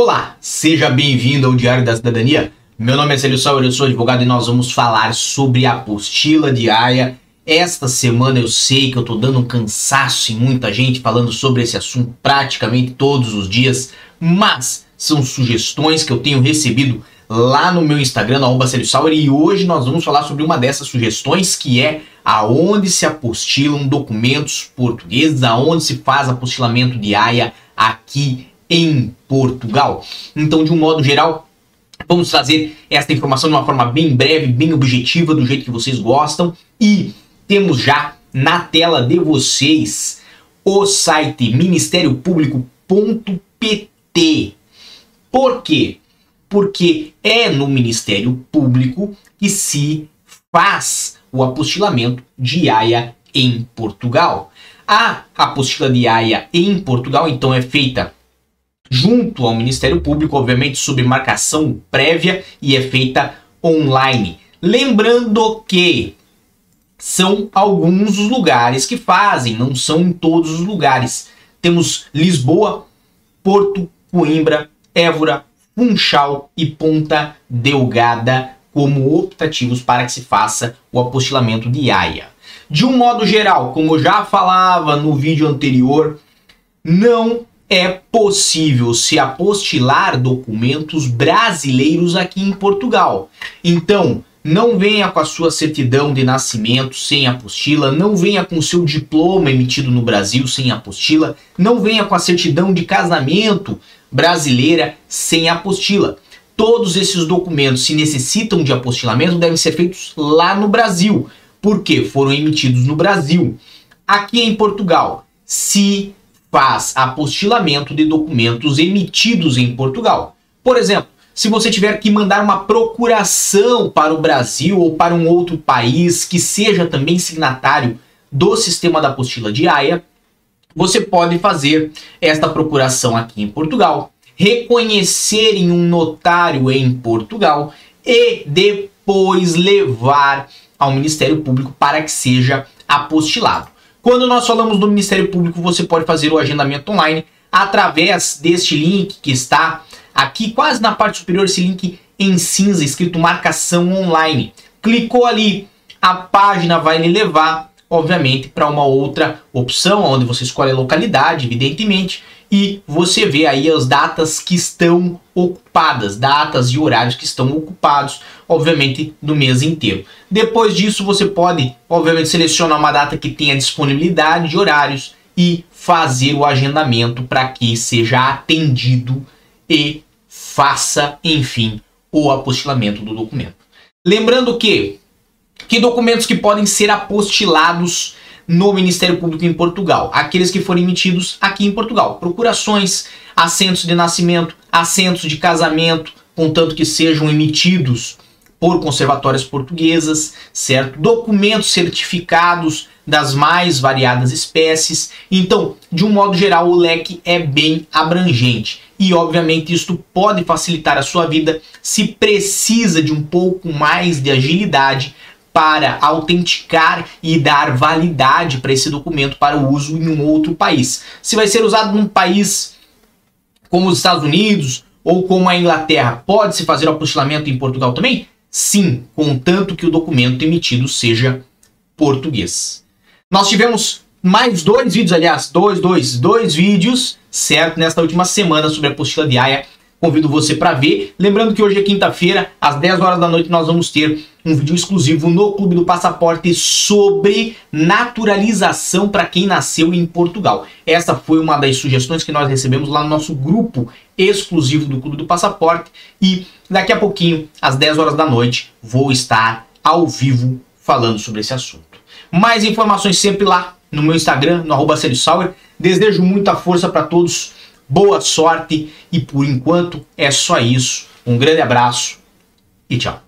Olá, seja bem-vindo ao Diário da Cidadania. Meu nome é Célio Sauer, eu sou advogado e nós vamos falar sobre a apostila diária. Esta semana eu sei que eu tô dando um cansaço em muita gente falando sobre esse assunto praticamente todos os dias, mas são sugestões que eu tenho recebido lá no meu Instagram, no Sauer, e hoje nós vamos falar sobre uma dessas sugestões que é aonde se apostilam documentos portugueses, aonde se faz apostilamento de AIA aqui em Portugal. Então, de um modo geral, vamos trazer esta informação de uma forma bem breve, bem objetiva, do jeito que vocês gostam. E temos já na tela de vocês o site ministériopublico.pt. Por quê? Porque é no Ministério Público que se faz o apostilamento de AIA em Portugal. A apostila de AIA em Portugal, então, é feita junto ao Ministério Público, obviamente sob marcação prévia e é feita online. Lembrando que são alguns os lugares que fazem, não são em todos os lugares. Temos Lisboa, Porto, Coimbra, Évora, Funchal e Ponta Delgada como optativos para que se faça o apostilamento de AIA. De um modo geral, como eu já falava no vídeo anterior, não é possível se apostilar documentos brasileiros aqui em Portugal. Então, não venha com a sua certidão de nascimento sem apostila, não venha com o seu diploma emitido no Brasil sem apostila, não venha com a certidão de casamento brasileira sem apostila. Todos esses documentos, se necessitam de apostilamento, devem ser feitos lá no Brasil, porque foram emitidos no Brasil. Aqui em Portugal, se faz apostilamento de documentos emitidos em Portugal. Por exemplo, se você tiver que mandar uma procuração para o Brasil ou para um outro país que seja também signatário do sistema da apostila de AIA, você pode fazer esta procuração aqui em Portugal, reconhecer em um notário em Portugal e depois levar ao Ministério Público para que seja apostilado. Quando nós falamos do Ministério Público, você pode fazer o agendamento online através deste link que está aqui quase na parte superior, esse link em cinza escrito marcação online. Clicou ali, a página vai lhe levar, obviamente, para uma outra opção, onde você escolhe a localidade, evidentemente, e você vê aí as datas que estão ocupadas, datas e horários que estão ocupados, obviamente, no mês inteiro. Depois disso, você pode, obviamente, selecionar uma data que tenha disponibilidade de horários e fazer o agendamento para que seja atendido e faça, enfim, o apostilamento do documento. Lembrando que que documentos que podem ser apostilados no Ministério Público em Portugal, aqueles que forem emitidos aqui em Portugal. Procurações, assentos de nascimento, assentos de casamento, contanto que sejam emitidos por conservatórias portuguesas, certo? Documentos certificados das mais variadas espécies. Então, de um modo geral, o leque é bem abrangente. E, obviamente, isto pode facilitar a sua vida se precisa de um pouco mais de agilidade para autenticar e dar validade para esse documento para o uso em um outro país. Se vai ser usado num país como os Estados Unidos ou como a Inglaterra, pode-se fazer o apostilamento em Portugal também? Sim, contanto que o documento emitido seja português. Nós tivemos mais dois vídeos, aliás, dois, dois, dois vídeos, certo, nesta última semana sobre a apostila de AIA Convido você para ver. Lembrando que hoje é quinta-feira, às 10 horas da noite, nós vamos ter um vídeo exclusivo no Clube do Passaporte sobre naturalização para quem nasceu em Portugal. Essa foi uma das sugestões que nós recebemos lá no nosso grupo exclusivo do Clube do Passaporte. E daqui a pouquinho, às 10 horas da noite, vou estar ao vivo falando sobre esse assunto. Mais informações sempre lá no meu Instagram, no arroba Desejo muita força para todos boa sorte e por enquanto é só isso. Um grande abraço e tchau.